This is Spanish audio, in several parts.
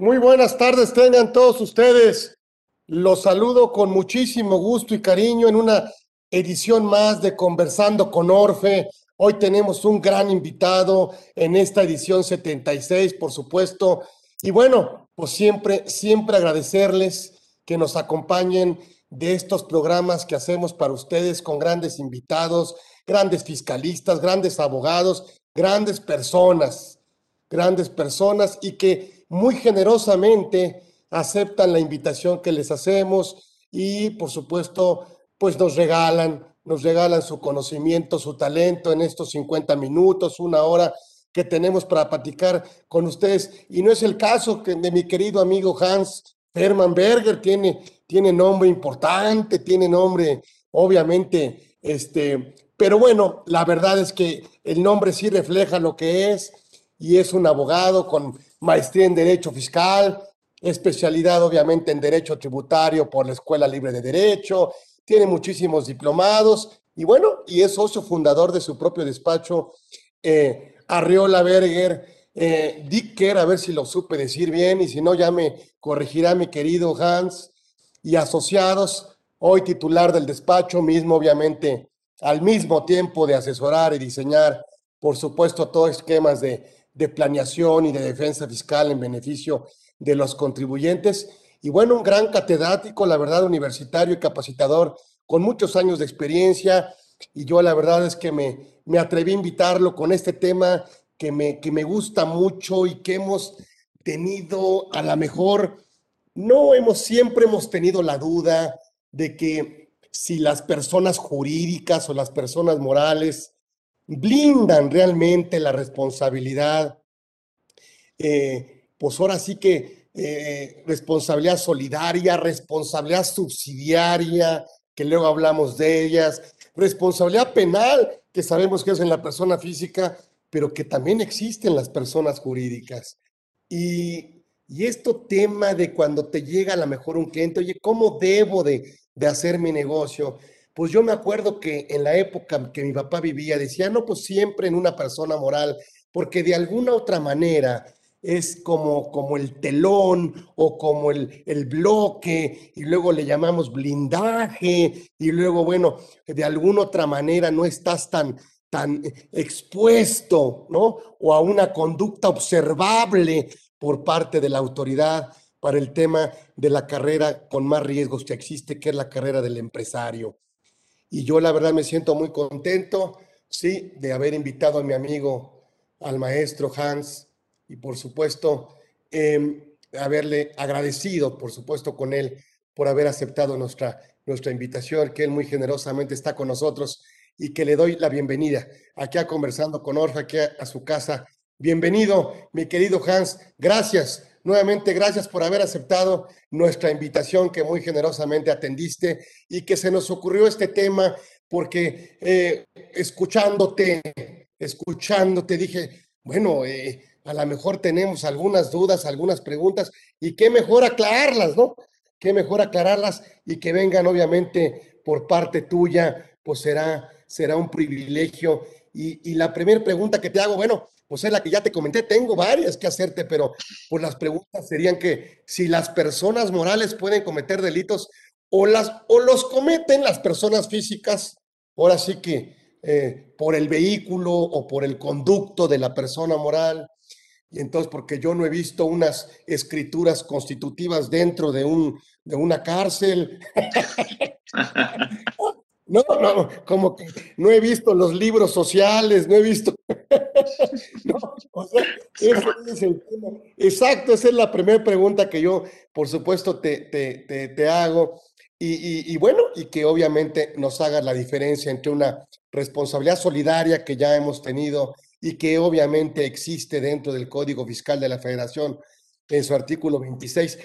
Muy buenas tardes, tengan todos ustedes. Los saludo con muchísimo gusto y cariño en una edición más de Conversando con Orfe. Hoy tenemos un gran invitado en esta edición 76, por supuesto. Y bueno, pues siempre, siempre agradecerles que nos acompañen de estos programas que hacemos para ustedes con grandes invitados, grandes fiscalistas, grandes abogados, grandes personas, grandes personas y que muy generosamente aceptan la invitación que les hacemos y por supuesto pues nos regalan, nos regalan su conocimiento, su talento en estos 50 minutos, una hora que tenemos para platicar con ustedes. Y no es el caso que de mi querido amigo Hans Hermann Berger, tiene, tiene nombre importante, tiene nombre obviamente, este, pero bueno, la verdad es que el nombre sí refleja lo que es y es un abogado con maestría en Derecho Fiscal, especialidad obviamente en Derecho Tributario por la Escuela Libre de Derecho, tiene muchísimos diplomados y bueno, y es socio fundador de su propio despacho, eh, Arriola Berger, eh, Dicker, a ver si lo supe decir bien y si no ya me corregirá mi querido Hans, y asociados, hoy titular del despacho, mismo obviamente al mismo tiempo de asesorar y diseñar, por supuesto, todos esquemas de de planeación y de defensa fiscal en beneficio de los contribuyentes. Y bueno, un gran catedrático, la verdad, universitario y capacitador, con muchos años de experiencia. Y yo la verdad es que me, me atreví a invitarlo con este tema que me, que me gusta mucho y que hemos tenido a la mejor, no hemos, siempre hemos tenido la duda de que si las personas jurídicas o las personas morales blindan realmente la responsabilidad, eh, pues ahora sí que eh, responsabilidad solidaria, responsabilidad subsidiaria, que luego hablamos de ellas, responsabilidad penal, que sabemos que es en la persona física, pero que también existe en las personas jurídicas. Y, y esto tema de cuando te llega a lo mejor un cliente, oye, ¿cómo debo de, de hacer mi negocio? Pues yo me acuerdo que en la época que mi papá vivía, decía, no, pues siempre en una persona moral, porque de alguna otra manera es como, como el telón o como el, el bloque, y luego le llamamos blindaje, y luego, bueno, de alguna otra manera no estás tan, tan expuesto, ¿no? O a una conducta observable por parte de la autoridad para el tema de la carrera con más riesgos que existe, que es la carrera del empresario. Y yo la verdad me siento muy contento, sí, de haber invitado a mi amigo, al maestro Hans, y por supuesto, em, haberle agradecido, por supuesto, con él por haber aceptado nuestra, nuestra invitación, que él muy generosamente está con nosotros y que le doy la bienvenida aquí a Conversando con Orfa, aquí a su casa. Bienvenido, mi querido Hans. Gracias Nuevamente, gracias por haber aceptado nuestra invitación que muy generosamente atendiste y que se nos ocurrió este tema porque eh, escuchándote, escuchándote, dije, bueno, eh, a lo mejor tenemos algunas dudas, algunas preguntas y qué mejor aclararlas, ¿no? Qué mejor aclararlas y que vengan obviamente por parte tuya, pues será, será un privilegio. Y, y la primera pregunta que te hago, bueno, pues es la que ya te comenté, tengo varias que hacerte, pero pues las preguntas serían que si las personas morales pueden cometer delitos o, las, o los cometen las personas físicas, ahora sí que eh, por el vehículo o por el conducto de la persona moral. Y entonces, porque yo no he visto unas escrituras constitutivas dentro de, un, de una cárcel. No, no, como que no he visto los libros sociales, no he visto. Exacto, esa es la primera pregunta que yo, por supuesto, te, te, te, hago. Y, y, bueno, y que obviamente nos haga la diferencia entre una responsabilidad solidaria que ya hemos tenido y que obviamente existe dentro del Código Fiscal de la Federación en su artículo 26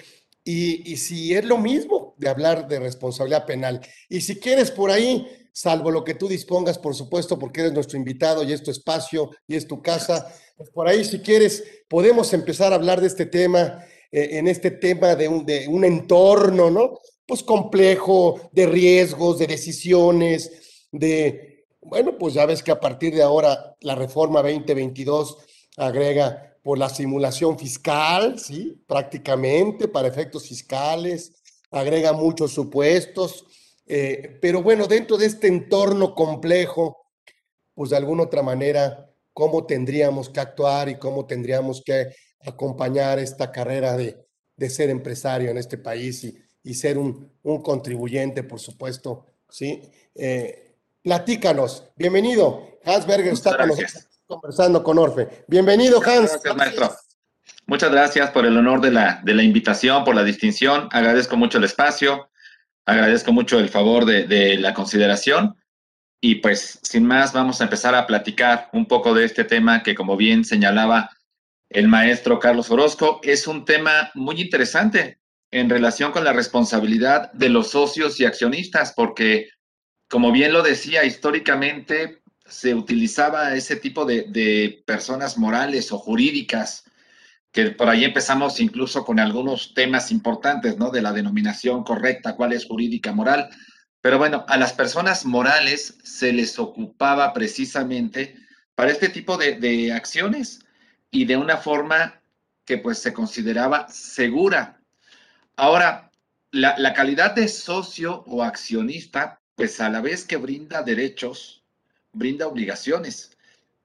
y, si es lo mismo de hablar de responsabilidad penal. Y si quieres por ahí, salvo lo que tú dispongas, por supuesto, porque eres nuestro invitado y es tu espacio y es tu casa, pues por ahí si quieres, podemos empezar a hablar de este tema, eh, en este tema de un, de un entorno, ¿no? Pues complejo, de riesgos, de decisiones, de, bueno, pues ya ves que a partir de ahora la reforma 2022 agrega por la simulación fiscal, ¿sí? Prácticamente para efectos fiscales, agrega muchos supuestos, eh, pero bueno, dentro de este entorno complejo, pues de alguna otra manera, ¿cómo tendríamos que actuar y cómo tendríamos que acompañar esta carrera de, de ser empresario en este país y, y ser un, un, contribuyente, por supuesto, ¿sí? Eh, platícanos, bienvenido, Hans Berger está con nosotros conversando con Orfe. Bienvenido, Hans. Gracias, maestro. Muchas gracias por el honor de la, de la invitación, por la distinción. Agradezco mucho el espacio, agradezco mucho el favor de, de la consideración. Y pues, sin más, vamos a empezar a platicar un poco de este tema que, como bien señalaba el maestro Carlos Orozco, es un tema muy interesante en relación con la responsabilidad de los socios y accionistas, porque, como bien lo decía, históricamente se utilizaba ese tipo de, de personas morales o jurídicas, que por ahí empezamos incluso con algunos temas importantes, ¿no? De la denominación correcta, cuál es jurídica moral. Pero bueno, a las personas morales se les ocupaba precisamente para este tipo de, acciones y de una forma que pues se consideraba segura. Ahora, la, la, calidad de socio o accionista, pues a la vez que brinda derechos, brinda obligaciones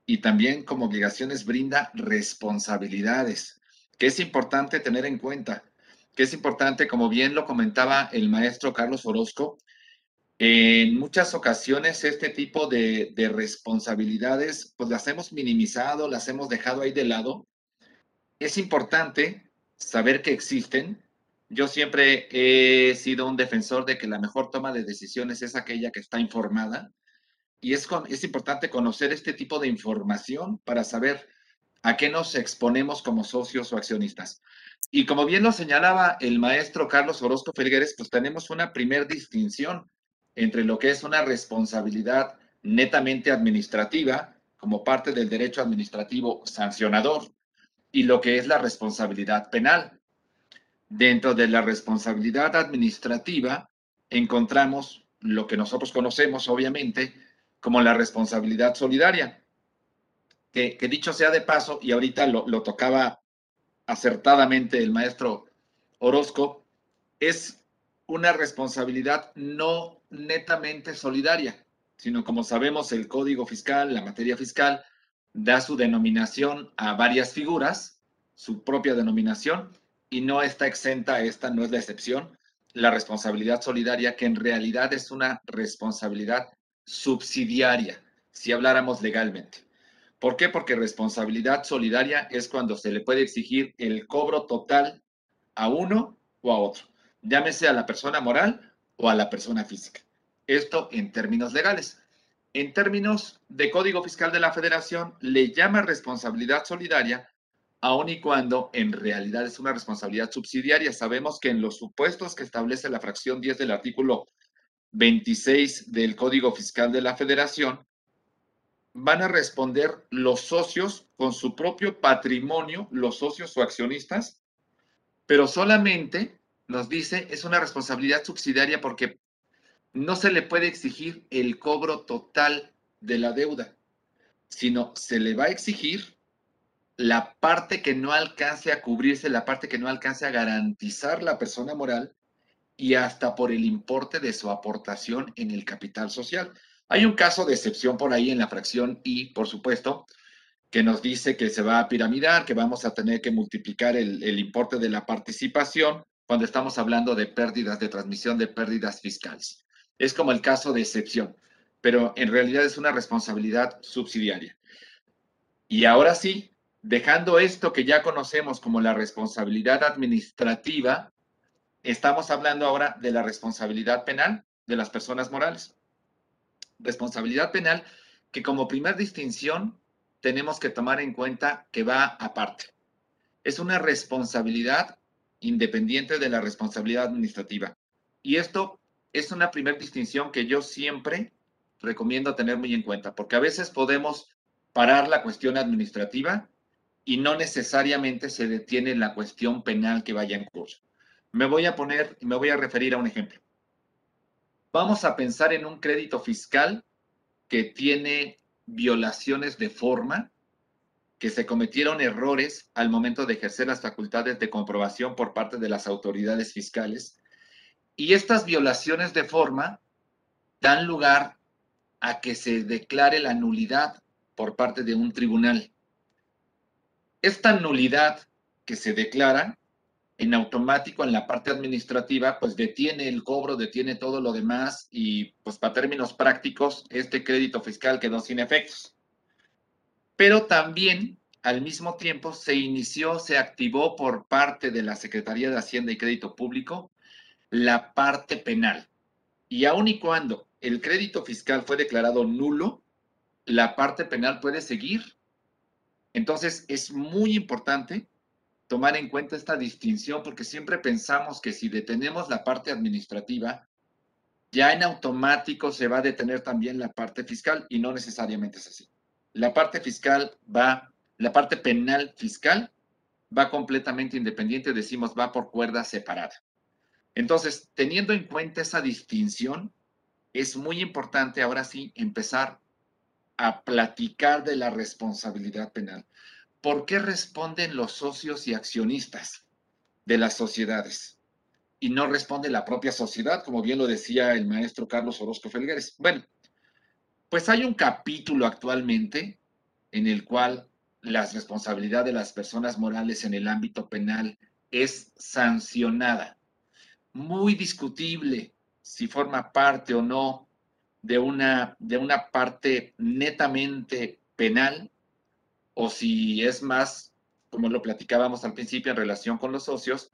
y también como obligaciones brinda responsabilidades, que es importante tener en cuenta, que es importante, como bien lo comentaba el maestro Carlos Orozco, en muchas ocasiones este tipo de, de, responsabilidades, pues las hemos minimizado, las hemos dejado ahí de lado. Es importante saber que existen. Yo siempre he sido un defensor de que la mejor toma de decisiones es aquella que está informada. Y es, es importante conocer este tipo de información para saber a qué nos exponemos como socios o accionistas. Y como bien lo señalaba el maestro Carlos Orozco Felgueres, pues tenemos una primer distinción entre lo que es una responsabilidad netamente administrativa, como parte del derecho administrativo sancionador, y lo que es la responsabilidad penal. Dentro de la responsabilidad administrativa encontramos lo que nosotros conocemos, obviamente, como la responsabilidad solidaria, que, dicho sea de paso, y ahorita lo, lo tocaba acertadamente el maestro Orozco, es una responsabilidad no netamente solidaria, sino como sabemos el código fiscal, la materia fiscal, da su denominación a varias figuras, su propia denominación, y no está exenta, esta no es la excepción, la responsabilidad solidaria, que en realidad es una responsabilidad subsidiaria, si habláramos legalmente. ¿Por qué? Porque responsabilidad solidaria es cuando se le puede exigir el cobro total a uno o a otro llámese a la persona moral o a la persona física. Esto en términos legales. En términos de Código Fiscal de la Federación, le llama responsabilidad solidaria, aun y cuando en realidad es una responsabilidad subsidiaria. Sabemos que en los supuestos que establece la fracción 10 del artículo 26 del Código Fiscal de la Federación, van a responder los socios con su propio patrimonio, los socios o accionistas, pero solamente nos dice es una responsabilidad subsidiaria porque no se le puede exigir el cobro total de la deuda, sino se le va a exigir la parte que no alcance a cubrirse, la parte que no alcance a garantizar la persona moral y hasta por el importe de su aportación en el capital social. Hay un caso de excepción por ahí en la fracción I, por supuesto, que nos dice que se va a piramidar, que vamos a tener que multiplicar el, el importe de la participación cuando estamos hablando de pérdidas de transmisión de pérdidas fiscales. Es como el caso de excepción, pero en realidad es una responsabilidad subsidiaria. Y ahora sí, dejando esto que ya conocemos como la responsabilidad administrativa, estamos hablando ahora de la responsabilidad penal de las personas morales. Responsabilidad penal que como primer distinción tenemos que tomar en cuenta que va aparte. Es una responsabilidad independiente de la responsabilidad administrativa. Y esto es una primera distinción que yo siempre recomiendo tener muy en cuenta, porque a veces podemos parar la cuestión administrativa y no necesariamente se detiene la cuestión penal que vaya en curso. Me voy a poner, me voy a referir a un ejemplo. Vamos a pensar en un crédito fiscal que tiene violaciones de forma que se cometieron errores al momento de ejercer las facultades de comprobación por parte de las autoridades fiscales. Y estas violaciones de forma dan lugar a que se declare la nulidad por parte de un tribunal. Esta nulidad que se declara en automático en la parte administrativa, pues detiene el cobro, detiene todo lo demás y pues para términos prácticos, este crédito fiscal quedó sin efectos pero también al mismo tiempo se inició, se activó por parte de la Secretaría de Hacienda y Crédito Público la parte penal. Y aun y cuando el crédito fiscal fue declarado nulo, la parte penal puede seguir. Entonces es muy importante tomar en cuenta esta distinción porque siempre pensamos que si detenemos la parte administrativa, ya en automático se va a detener también la parte fiscal y no necesariamente es así la parte fiscal va, la parte penal fiscal va completamente independiente, decimos va por cuerda separada. Entonces, teniendo en cuenta esa distinción, es muy importante ahora sí empezar a platicar de la responsabilidad penal. ¿Por qué responden los socios y accionistas de las sociedades? Y no responde la propia sociedad, como bien lo decía el maestro Carlos Orozco Felgueres. Bueno, pues hay un capítulo actualmente en el cual la responsabilidad de las personas morales en el ámbito penal es sancionada. Muy discutible si forma parte o no de una, de una parte netamente penal o si es más, como lo platicábamos al principio en relación con los socios,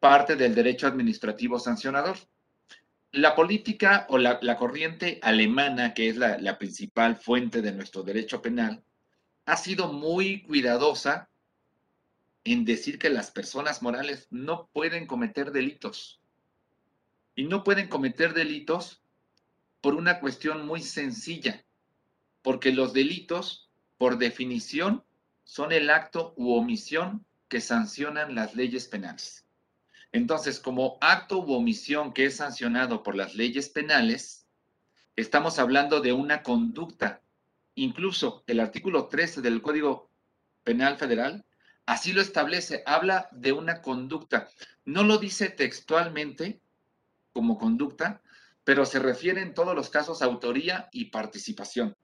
parte del derecho administrativo sancionador la política o la, corriente alemana, que es la, la principal fuente de nuestro derecho penal, ha sido muy cuidadosa en decir que las personas morales no pueden cometer delitos. Y no pueden cometer delitos por una cuestión muy sencilla, porque los delitos, por definición, son el acto u omisión que sancionan las leyes penales. Entonces, como acto u omisión que es sancionado por las leyes penales, estamos hablando de una conducta. Incluso el artículo 13 del Código Penal Federal así lo establece, habla de una conducta. No lo dice textualmente como conducta, pero se refiere en todos los casos a autoría y participación,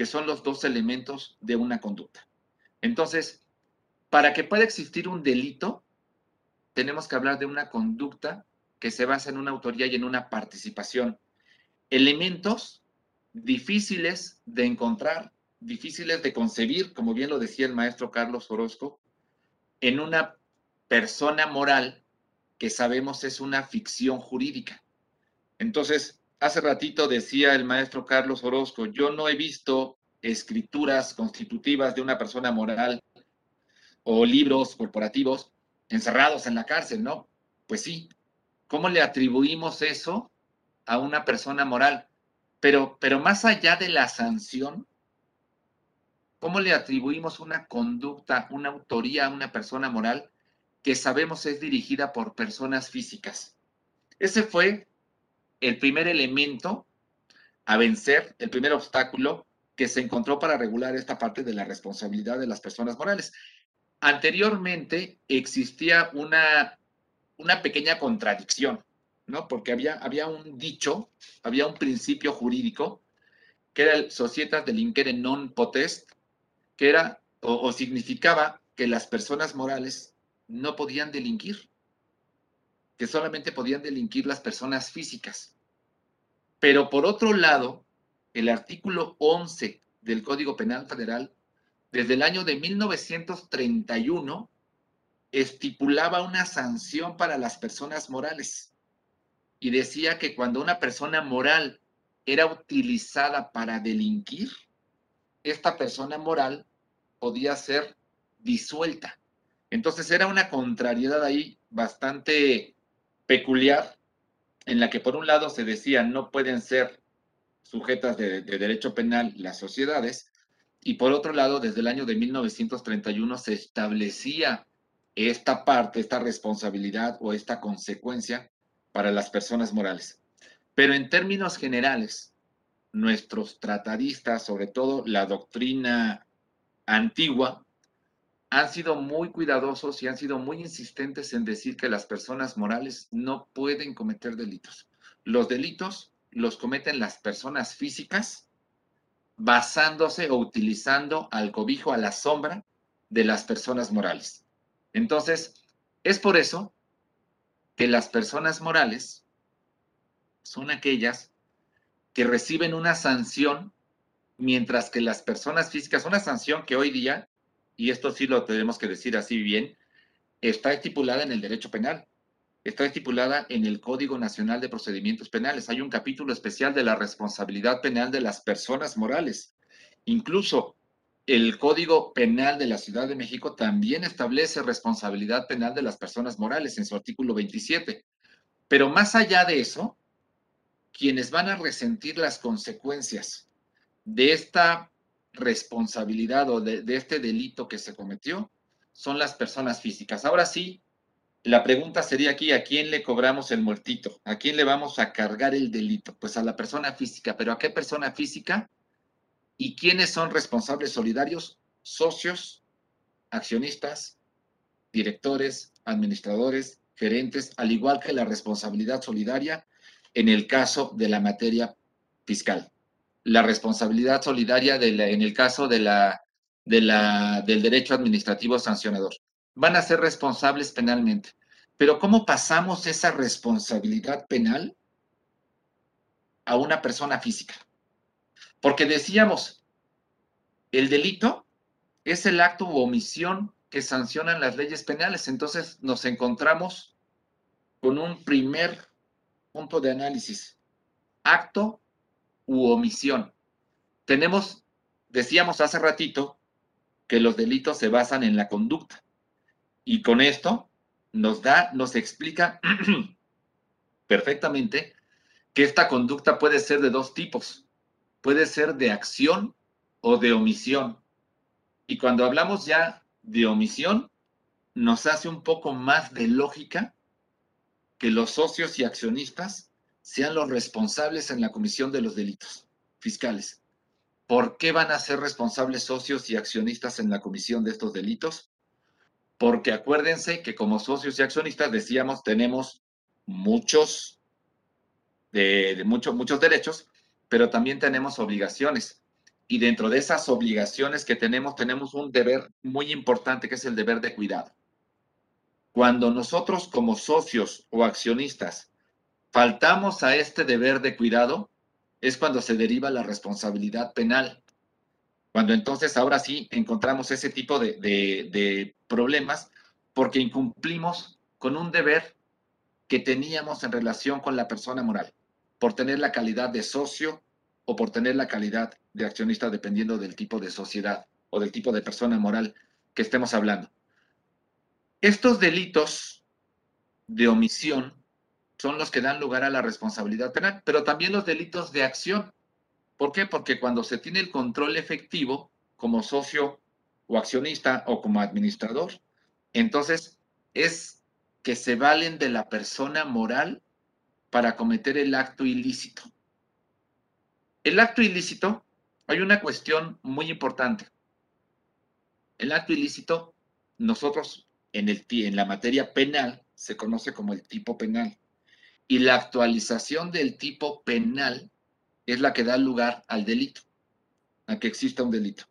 que son los dos elementos de una conducta. Entonces, para que pueda existir un delito, tenemos que hablar de una conducta que se basa en una autoría y en una participación. Elementos difíciles de encontrar, difíciles de concebir, como bien lo decía el maestro Carlos Orozco, en una persona moral que sabemos es una ficción jurídica. Entonces, hace ratito decía el maestro Carlos Orozco, yo no he visto escrituras constitutivas de una persona moral o libros corporativos encerrados en la cárcel, ¿no? Pues sí. ¿Cómo le atribuimos eso a una persona moral? Pero, pero más allá de la sanción, ¿cómo le atribuimos una conducta, una autoría a una persona moral que sabemos es dirigida por personas físicas? Ese fue el primer elemento a vencer, el primer obstáculo que se encontró para regular esta parte de la responsabilidad de las personas morales anteriormente existía una, una pequeña contradicción, ¿no? Porque había, había un dicho, había un principio jurídico, que era el societas delinquere non potest, que era o, o significaba que las personas morales no podían delinquir, que solamente podían delinquir las personas físicas. Pero por otro lado, el artículo 11 del Código Penal Federal desde el año de 1931 estipulaba una sanción para las personas morales y decía que cuando una persona moral era utilizada para delinquir, esta persona moral podía ser disuelta. Entonces era una contrariedad ahí bastante peculiar en la que por un lado se decía no pueden ser sujetas de, de derecho penal las sociedades y por otro lado, desde el año de 1931 se establecía esta parte, esta responsabilidad o esta consecuencia para las personas morales. Pero en términos generales, nuestros tratadistas, sobre todo la doctrina antigua, han sido muy cuidadosos y han sido muy insistentes en decir que las personas morales no pueden cometer delitos. Los delitos los cometen las personas físicas basándose o utilizando al cobijo, a la sombra de las personas morales. Entonces, es por eso que las personas morales son aquellas que reciben una sanción, mientras que las personas físicas, una sanción que hoy día, y esto sí lo tenemos que decir así bien, está estipulada en el derecho penal, está estipulada en el Código Nacional de Procedimientos Penales. Hay un capítulo especial de la responsabilidad penal de las personas morales. Incluso el Código Penal de la Ciudad de México también establece responsabilidad penal de las personas morales en su artículo 27. Pero más allá de eso, quienes van a resentir las consecuencias de esta responsabilidad o de, este delito que se cometió son las personas físicas. Ahora sí, la pregunta sería aquí, ¿a quién le cobramos el muertito? ¿A quién le vamos a cargar el delito? Pues a la persona física, pero ¿a qué persona física? ¿Y quiénes son responsables solidarios? Socios, accionistas, directores, administradores, gerentes, al igual que la responsabilidad solidaria en el caso de la materia fiscal. La responsabilidad solidaria en el caso de la, de la, del derecho administrativo sancionador. Van a ser responsables penalmente. Pero ¿cómo pasamos esa responsabilidad penal a una persona física? Porque decíamos, el delito es el acto u omisión que sancionan las leyes penales. Entonces nos encontramos con un primer punto de análisis. Acto u omisión. Tenemos, decíamos hace ratito, que los delitos se basan en la conducta. Y con esto nos da, nos explica perfectamente que esta conducta puede ser de dos tipos. Puede ser de acción o de omisión. Y cuando hablamos ya de omisión, nos hace un poco más de lógica que los socios y accionistas sean los responsables en la comisión de los delitos fiscales. ¿Por qué van a ser responsables socios y accionistas en la comisión de estos delitos? Porque acuérdense que como socios y accionistas decíamos tenemos muchos de, muchos muchos derechos, pero también tenemos obligaciones. Y dentro de esas obligaciones que tenemos, tenemos un deber muy importante que es el deber de cuidado. Cuando nosotros como socios o accionistas faltamos a este deber de cuidado, es cuando se deriva la responsabilidad penal. Cuando entonces ahora sí encontramos ese tipo de, problemas porque incumplimos con un deber que teníamos en relación con la persona moral, por tener la calidad de socio o por tener la calidad de accionista dependiendo del tipo de sociedad o del tipo de persona moral que estemos hablando. Estos delitos de omisión son los que dan lugar a la responsabilidad penal, pero también los delitos de acción. ¿Por qué? Porque cuando se tiene el control efectivo como socio o accionista o como administrador, entonces es que se valen de la persona moral para cometer el acto ilícito. El acto ilícito, hay una cuestión muy importante. El acto ilícito, nosotros en, el, en la materia penal se conoce como el tipo penal. Y la actualización del tipo penal es la que da lugar al delito, a que exista un delito.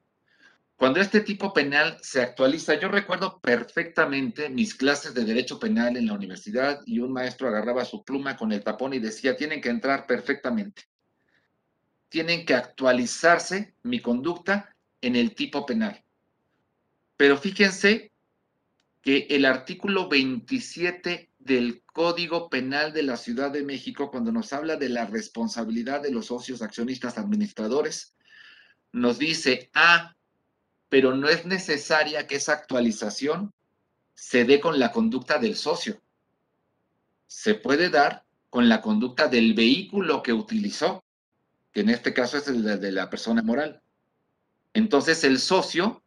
Cuando este tipo penal se actualiza, yo recuerdo perfectamente mis clases de derecho penal en la universidad y un maestro agarraba su pluma con el tapón y decía, tienen que entrar perfectamente. Tienen que actualizarse mi conducta en el tipo penal. Pero fíjense que el artículo 27 del Código Penal de la Ciudad de México, cuando nos habla de la responsabilidad de los socios accionistas administradores, nos dice, ah, pero no es necesaria que esa actualización se dé con la conducta del socio. Se puede dar con la conducta del vehículo que utilizó, que en este caso es el de la persona moral. Entonces el socio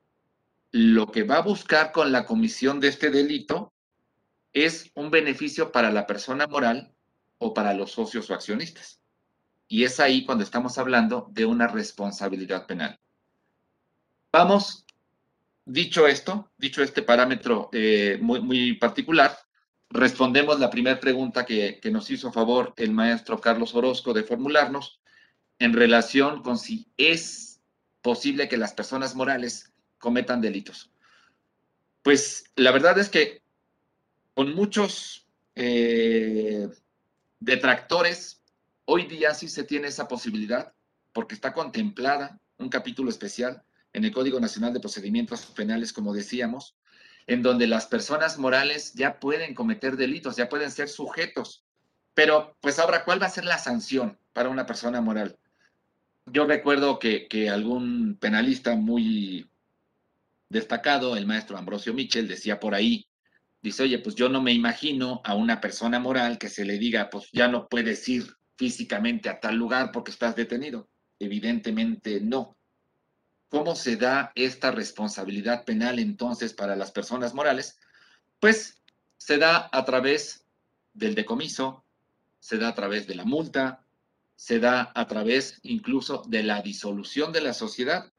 lo que va a buscar con la comisión de este delito es un beneficio para la persona moral o para los socios o accionistas. Y es ahí cuando estamos hablando de una responsabilidad penal. Vamos dicho esto, dicho este parámetro eh, muy, muy particular, respondemos la primera pregunta que, que, nos hizo favor el maestro Carlos Orozco de formularnos en relación con si es posible que las personas morales cometan delitos. Pues la verdad es que con muchos eh, detractores, hoy día sí se tiene esa posibilidad porque está contemplada un capítulo especial en el Código Nacional de Procedimientos Penales, como decíamos, en donde las personas morales ya pueden cometer delitos, ya pueden ser sujetos. Pero, pues ahora, ¿cuál va a ser la sanción para una persona moral? Yo recuerdo que, que algún penalista muy destacado, el maestro Ambrosio Michel, decía por ahí, dice, oye, pues yo no me imagino a una persona moral que se le diga, pues ya no puedes ir físicamente a tal lugar porque estás detenido. Evidentemente no. ¿Cómo se da esta responsabilidad penal entonces para las personas morales? Pues se da a través del decomiso, se da a través de la multa, se da a través incluso de la disolución de la sociedad.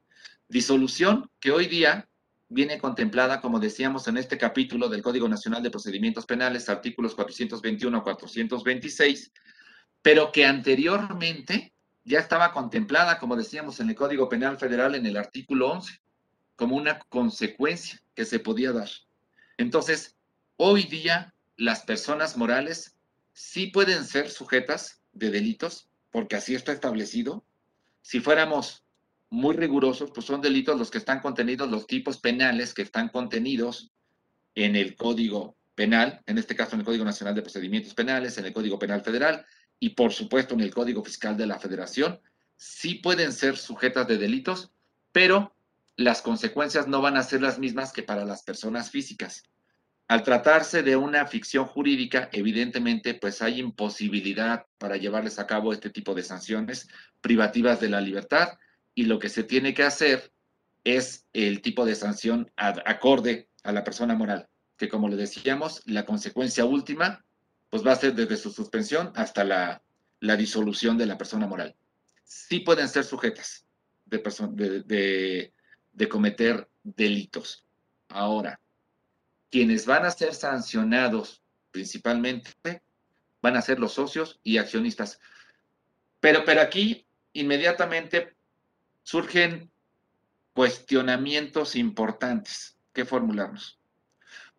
Disolución que hoy día viene contemplada, como decíamos en este capítulo del Código Nacional de Procedimientos Penales, artículos 421 a 426, pero que anteriormente ya estaba contemplada, como decíamos, en el Código Penal Federal en el artículo 11, como una consecuencia que se podía dar. Entonces, hoy día las personas morales sí pueden ser sujetas de delitos, porque así está establecido. Si fuéramos muy rigurosos, pues son delitos los que están contenidos, los tipos penales que están contenidos en el Código Penal, en este caso en el Código Nacional de Procedimientos Penales, en el Código Penal Federal, y por supuesto en el Código Fiscal de la Federación, sí pueden ser sujetas de delitos, pero las consecuencias no van a ser las mismas que para las personas físicas. Al tratarse de una ficción jurídica, evidentemente, pues hay imposibilidad para llevarles a cabo este tipo de sanciones privativas de la libertad y lo que se tiene que hacer es el tipo de sanción acorde a la persona moral, que como le decíamos, la consecuencia última pues va a ser desde su suspensión hasta la, disolución de la persona moral. Sí pueden ser sujetas de, de cometer delitos. Ahora, quienes van a ser sancionados principalmente van a ser los socios y accionistas. Pero, pero aquí inmediatamente surgen cuestionamientos importantes que formularnos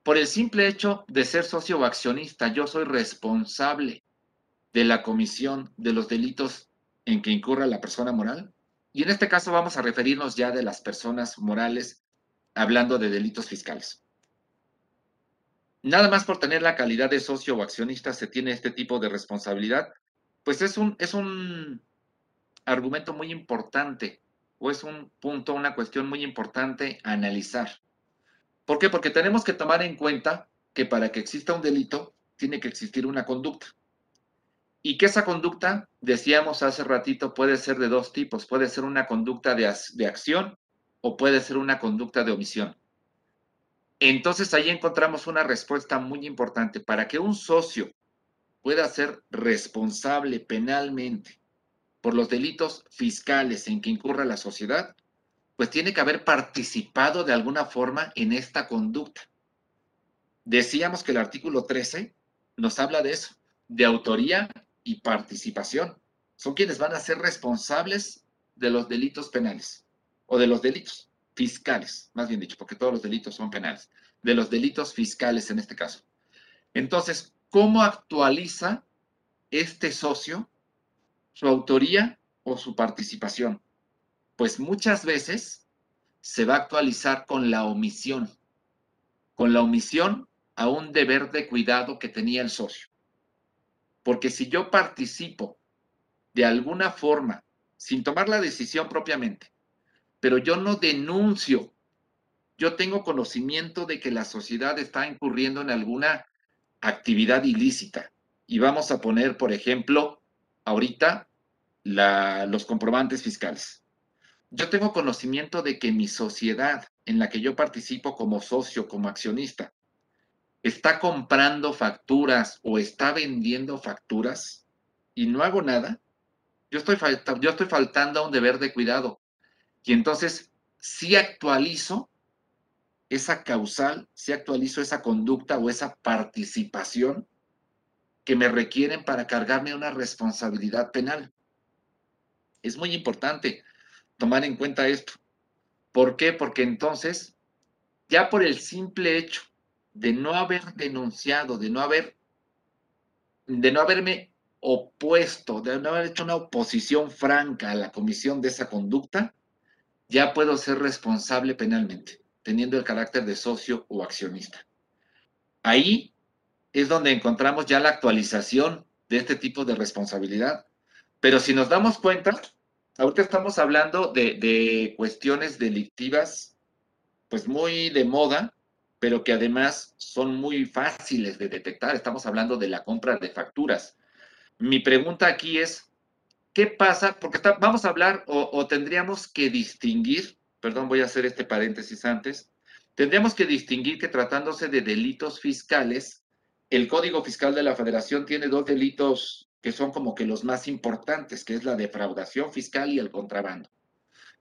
por el simple hecho de ser socio o accionista, yo soy responsable de la comisión de los delitos en que incurra la persona moral. Y en este caso vamos a referirnos ya de las personas morales, hablando de delitos fiscales. Nada más por tener la calidad de socio o accionista se tiene este tipo de responsabilidad, pues es un, es un argumento muy importante o es un punto, una cuestión muy importante analizar. ¿Por qué? Porque tenemos que tomar en cuenta que para que exista un delito tiene que existir una conducta. Y que esa conducta, decíamos hace ratito, puede ser de dos tipos. Puede ser una conducta de, de acción o puede ser una conducta de omisión. Entonces ahí encontramos una respuesta muy importante. Para que un socio pueda ser responsable penalmente por los delitos fiscales en que incurra la sociedad, pues tiene que haber participado de alguna forma en esta conducta. Decíamos que el artículo 13 nos habla de eso, de autoría y participación. Son quienes van a ser responsables de los delitos penales o de los delitos fiscales, más bien dicho, porque todos los delitos son penales, de los delitos fiscales en este caso. Entonces, ¿cómo actualiza este socio su autoría o su participación? Pues muchas veces se va a actualizar con la omisión, con la omisión a un deber de cuidado que tenía el socio. Porque si yo participo de alguna forma, sin tomar la decisión propiamente, pero yo no denuncio, yo tengo conocimiento de que la sociedad está incurriendo en alguna actividad ilícita. Y vamos a poner, por ejemplo, ahorita los comprobantes fiscales yo tengo conocimiento de que mi sociedad en la que yo participo como socio, como accionista, está comprando facturas o está vendiendo facturas y no hago nada, yo estoy, yo estoy faltando a un deber de cuidado. Y entonces sí actualizo esa causal, si actualizo esa conducta o esa participación que me requieren para cargarme una responsabilidad penal. Es muy importante tomar en cuenta esto. ¿Por qué? Porque entonces, ya por el simple hecho de no haber denunciado, de no haber, de no haberme opuesto, de no haber hecho una oposición franca a la comisión de esa conducta, ya puedo ser responsable penalmente, teniendo el carácter de socio o accionista. Ahí es donde encontramos ya la actualización de este tipo de responsabilidad. Pero si nos damos cuenta, ahorita estamos hablando de, cuestiones delictivas, pues muy de moda, pero que además son muy fáciles de detectar. Estamos hablando de la compra de facturas. Mi pregunta aquí es, ¿qué pasa? Porque vamos a hablar o tendríamos que distinguir, perdón, voy a hacer este paréntesis antes, tendríamos que distinguir que tratándose de delitos fiscales, el Código Fiscal de la Federación tiene dos delitos que son como que los más importantes, que es la defraudación fiscal y el contrabando.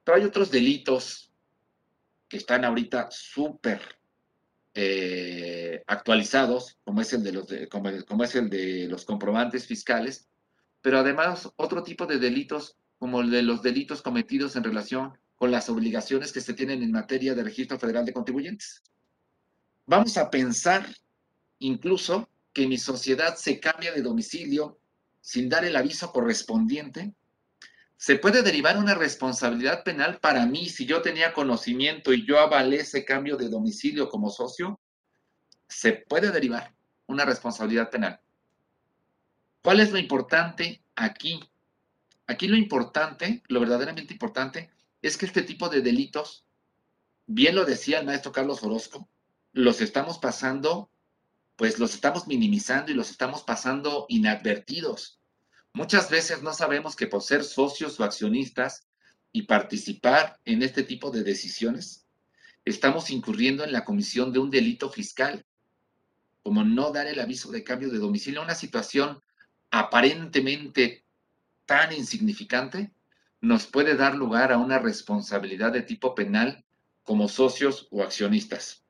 Pero hay otros delitos que están ahorita súper eh, actualizados, como es, el de los como, es el de los comprobantes fiscales, pero además otro tipo de delitos, como el de los delitos cometidos en relación con las obligaciones que se tienen en materia de registro federal de contribuyentes. Vamos a pensar incluso que mi sociedad se cambia de domicilio sin dar el aviso correspondiente, se puede derivar una responsabilidad penal para mí si yo tenía conocimiento y yo avalé ese cambio de domicilio como socio, se puede derivar una responsabilidad penal. ¿Cuál es lo importante aquí? Aquí lo importante, lo verdaderamente importante, es que este tipo de delitos, bien lo decía el maestro Carlos Orozco, los estamos pasando pues los estamos minimizando y los estamos pasando inadvertidos. Muchas veces no sabemos que por ser socios o accionistas y participar en este tipo de decisiones, estamos incurriendo en la comisión de un delito fiscal, como no dar el aviso de cambio de domicilio, una situación aparentemente tan insignificante, nos puede dar lugar a una responsabilidad de tipo penal como socios o accionistas.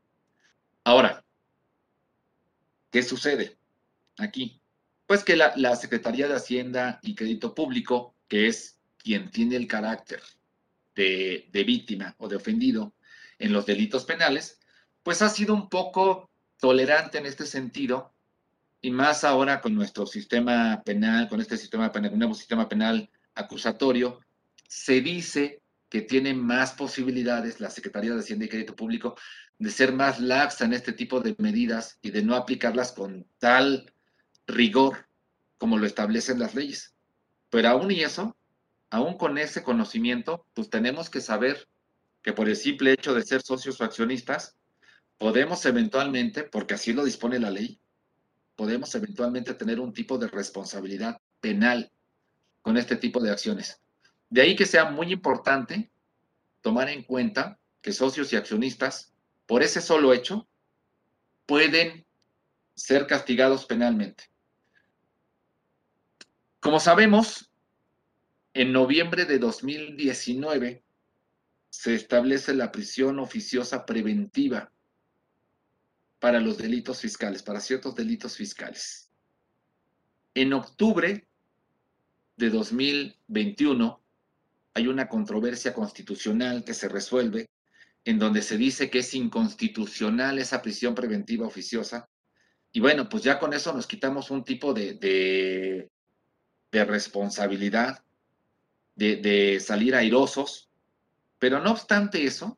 Ahora, ¿Qué sucede aquí? Pues que la, Secretaría de Hacienda y Crédito Público, que es quien tiene el carácter de, víctima o de ofendido en los delitos penales, pues ha sido un poco tolerante en este sentido, y más ahora con nuestro sistema penal, con este sistema penal, nuevo sistema penal acusatorio, se dice que tiene más posibilidades la Secretaría de Hacienda y Crédito Público de ser más laxa en este tipo de medidas y de no aplicarlas con tal rigor como lo establecen las leyes. Pero aún y eso, aún con ese conocimiento, pues tenemos que saber que por el simple hecho de ser socios o accionistas, podemos eventualmente, porque así lo dispone la ley, podemos eventualmente tener un tipo de responsabilidad penal con este tipo de acciones. De ahí que sea muy importante tomar en cuenta que socios y accionistas, por ese solo hecho, pueden ser castigados penalmente. Como sabemos, en noviembre de 2019 se establece la prisión oficiosa preventiva para los delitos fiscales, para ciertos delitos fiscales. En octubre de 2021 hay una controversia constitucional que se resuelve en donde se dice que es inconstitucional esa prisión preventiva oficiosa. Y bueno, pues ya con eso nos quitamos un tipo de, de, responsabilidad, de, de salir airosos. Pero no obstante eso,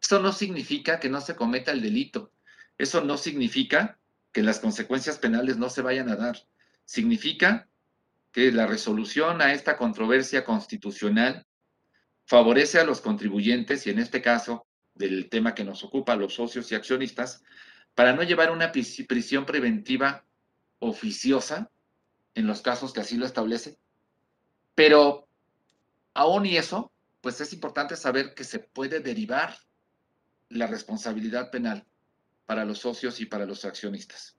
eso no significa que no se cometa el delito. Eso no significa que las consecuencias penales no se vayan a dar. Significa que la resolución a esta controversia constitucional favorece a los contribuyentes y en este caso del tema que nos ocupa, los socios y accionistas, para no llevar una prisión preventiva oficiosa en los casos que así lo establece. Pero aún y eso, pues es importante saber que se puede derivar la responsabilidad penal para los socios y para los accionistas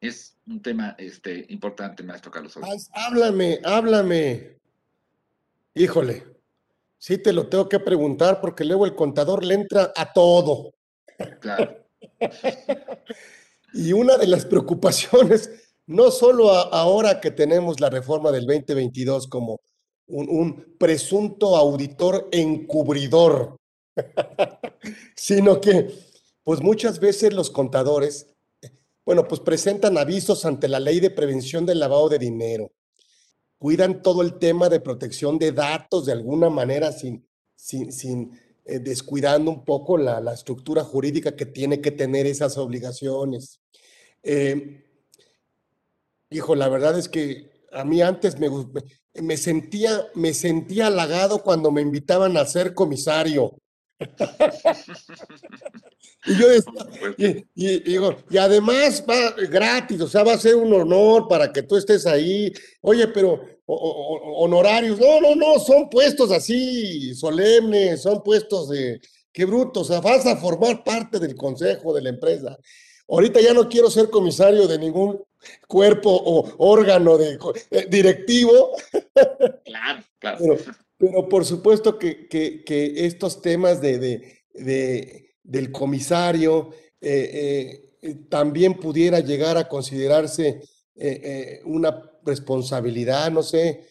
es un tema este, importante, maestro Carlos. Háblame, háblame. Híjole, Sí, te lo tengo que preguntar porque luego el contador le entra a todo. Claro. y una de las preocupaciones, no solo ahora que tenemos la reforma del 2022 como un, presunto auditor encubridor, sino que pues muchas veces los contadores, bueno, pues presentan avisos ante la ley de prevención del lavado de dinero, cuidan todo el tema de protección de datos de alguna manera sin, sin, sin eh, descuidando un poco la, la, estructura jurídica que tiene que tener esas obligaciones. Eh, hijo, la verdad es que a mí antes me, me sentía, me sentía halagado cuando me invitaban a ser comisario. y yo decía, y, digo, y además va gratis, o sea, va a ser un honor para que tú estés ahí. Oye, pero honorarios, no, no, no, son puestos así solemnes, son puestos de, qué bruto, o sea, vas a formar parte del consejo de la empresa. Ahorita ya no quiero ser comisario de ningún cuerpo o órgano de, eh, directivo. Claro, claro. Pero, por supuesto que, estos temas de, del comisario eh, eh, también pudiera llegar a considerarse una responsabilidad, no sé,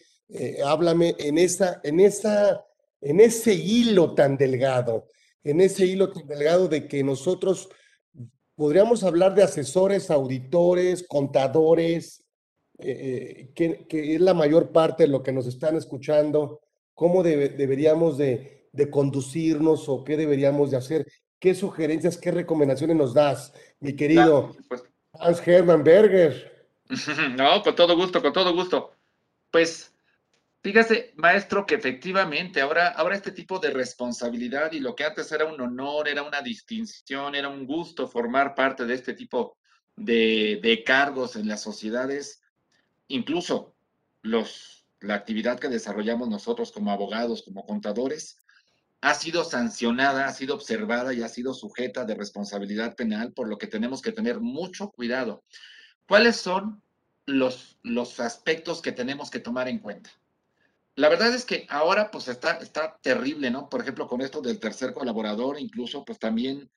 háblame en esa, en esa, en ese hilo tan delgado, en ese hilo tan delgado de que nosotros podríamos hablar de asesores, auditores, contadores, eh, eh, que, es la mayor parte de lo que nos están escuchando, cómo deberíamos de, conducirnos o qué deberíamos de hacer, qué sugerencias, qué recomendaciones nos das, mi querido Hans Hermann Berger. No, con todo gusto, con todo gusto. Pues Fíjese, maestro, que efectivamente ahora, ahora este tipo de responsabilidad y lo que antes era un honor, era una distinción, era un gusto formar parte de este tipo de, cargos en las sociedades, incluso los, la actividad que desarrollamos nosotros como abogados, como contadores, ha sido sancionada, ha sido observada y ha sido sujeta de responsabilidad penal, por lo que tenemos que tener mucho cuidado. ¿Cuáles son los, los aspectos que tenemos que tomar en cuenta? La verdad es que ahora pues está, está terrible, ¿no? Por ejemplo, con esto del tercer colaborador, incluso pues también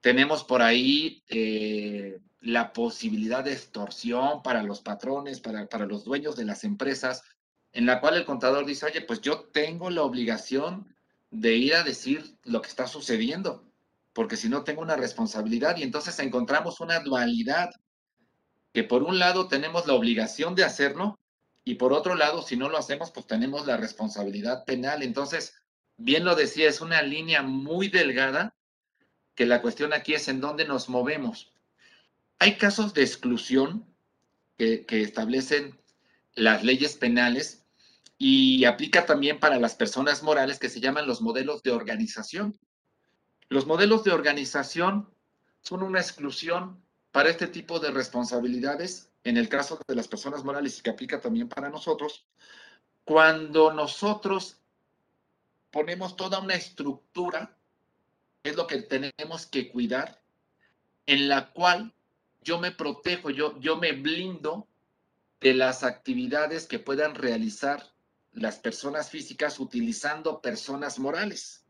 tenemos por ahí eh, la posibilidad de extorsión para los patrones, para, para los dueños de las empresas, en la cual el contador dice, oye, pues yo tengo la obligación de ir a decir lo que está sucediendo, porque si no tengo una responsabilidad y entonces encontramos una dualidad, que por un lado tenemos la obligación de hacerlo, y por otro lado, si no lo hacemos, pues tenemos la responsabilidad penal. Entonces, bien lo decía, es una línea muy delgada, que la cuestión aquí es en dónde nos movemos. Hay casos de exclusión que, que establecen las leyes penales y aplica también para las personas morales que se llaman los modelos de organización. Los modelos de organización son una exclusión para este tipo de responsabilidades en el caso de las personas morales y que aplica también para nosotros, cuando nosotros ponemos toda una estructura, es lo que tenemos que cuidar, en la cual yo me protejo, yo, yo me blindo de las actividades que puedan realizar las personas físicas utilizando personas morales,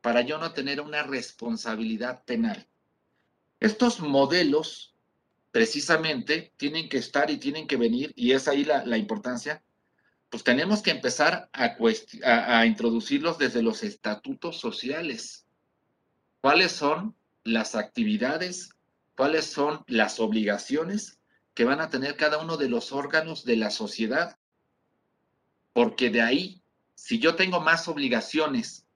para yo no tener una responsabilidad penal. Estos modelos precisamente tienen que estar y tienen que venir, y es ahí la, importancia, pues tenemos que empezar a, a, introducirlos desde los estatutos sociales. ¿Cuáles son las actividades? ¿Cuáles son las obligaciones que van a tener cada uno de los órganos de la sociedad? Porque de ahí, si yo tengo más obligaciones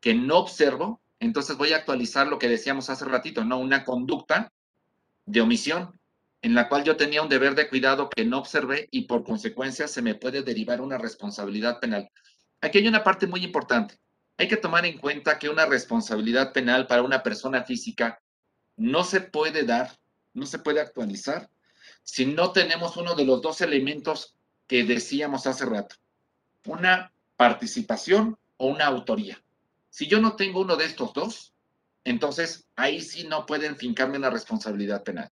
que no observo, entonces voy a actualizar lo que decíamos hace ratito, ¿no? Una conducta de omisión, en la cual yo tenía un deber de cuidado que no observé y por consecuencia se me puede derivar una responsabilidad penal. Aquí hay una parte muy importante. Hay que tomar en cuenta que una responsabilidad penal para una persona física no se puede dar, no se puede actualizar si no tenemos uno de los dos elementos que decíamos hace rato. Una participación o una autoría. Si yo no tengo uno de estos dos, entonces ahí sí no pueden fincarme una responsabilidad penal.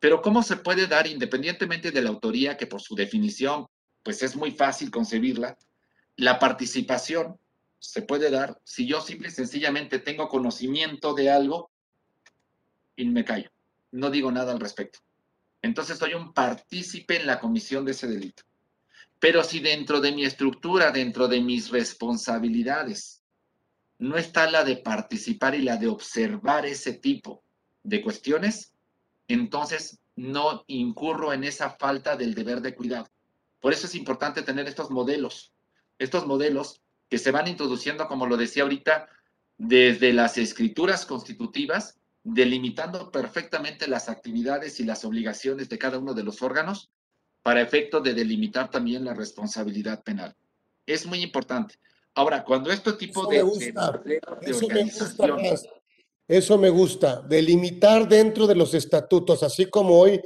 Pero ¿cómo se puede dar independientemente de la autoría, que por su definición, pues es muy fácil concebirla, la participación? se puede dar si yo simple y sencillamente tengo conocimiento de algo y me callo. No digo nada al respecto. Entonces soy un partícipe en la comisión de ese delito. Pero si dentro de mi estructura, dentro de mis responsabilidades, no está la de participar y la de observar ese tipo de cuestiones, entonces no incurro en esa falta del deber de cuidado. Por eso es importante tener estos modelos, estos modelos que se van introduciendo, como lo decía ahorita, desde las escrituras constitutivas, delimitando perfectamente las actividades y las obligaciones de cada uno de los órganos para efecto de delimitar también la responsabilidad penal. Es muy importante. Ahora, cuando este tipo de, eso me gusta Eso me gusta, delimitar dentro de los estatutos, así como hoy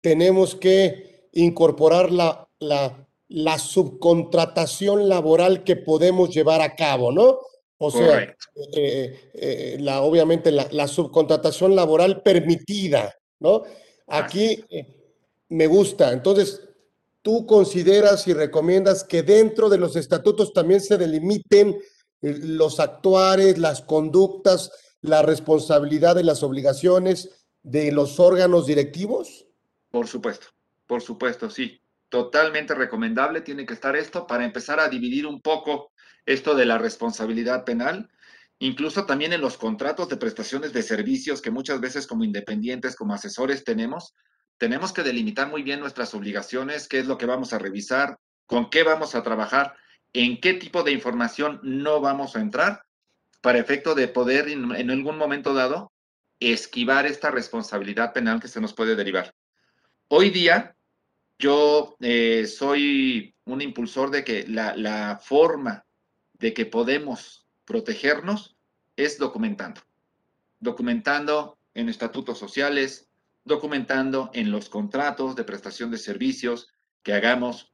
tenemos que incorporar la, la, la subcontratación laboral que podemos llevar a cabo, ¿no? O sea, eh, eh, eh, la, obviamente la, subcontratación laboral permitida, ¿no? Aquí me gusta. Entonces, tú consideras y recomiendas que dentro de los estatutos también se delimiten los actuares, las conductas, la responsabilidad de las obligaciones de los órganos directivos? Por supuesto, por supuesto, sí. Totalmente recomendable tiene que estar esto para empezar a dividir un poco esto de la responsabilidad penal, incluso también en los contratos de prestaciones de servicios que muchas veces como independientes, como asesores tenemos, tenemos que delimitar muy bien nuestras obligaciones, qué es lo que vamos a revisar, con qué vamos a trabajar, en qué tipo de información no vamos a entrar, para efecto de poder en algún momento dado esquivar esta responsabilidad penal que se nos puede derivar. Hoy día, yo eh, soy un impulsor de que la, la forma de que podemos protegernos es documentando. Documentando en estatutos sociales, documentando en los contratos de prestación de servicios que hagamos,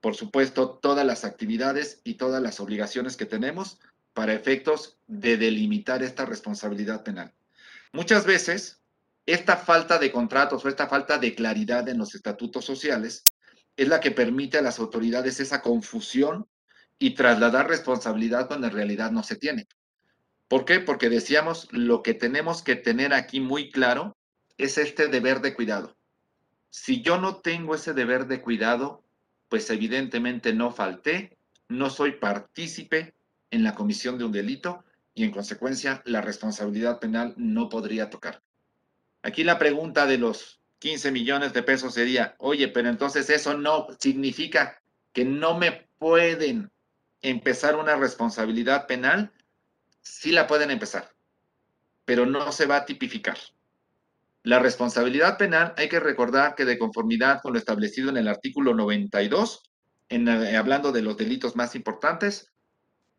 por supuesto, todas las actividades y todas las obligaciones que tenemos para efectos de delimitar esta responsabilidad penal. Muchas veces, esta falta de contratos o esta falta de claridad en los estatutos sociales es la que permite a las autoridades esa confusión y trasladar responsabilidad cuando en realidad no se tiene. ¿Por qué? Porque decíamos, lo que tenemos que tener aquí muy claro es este deber de cuidado. Si yo no tengo ese deber de cuidado, pues evidentemente no falté, no soy partícipe en la comisión de un delito y en consecuencia la responsabilidad penal no podría tocar. Aquí la pregunta de los 15 millones de pesos sería, oye, pero entonces eso no significa que no me pueden empezar una responsabilidad penal, sí la pueden empezar, pero no se va a tipificar. La responsabilidad penal hay que recordar que de conformidad con lo establecido en el artículo 92, en, eh, hablando de los delitos más importantes,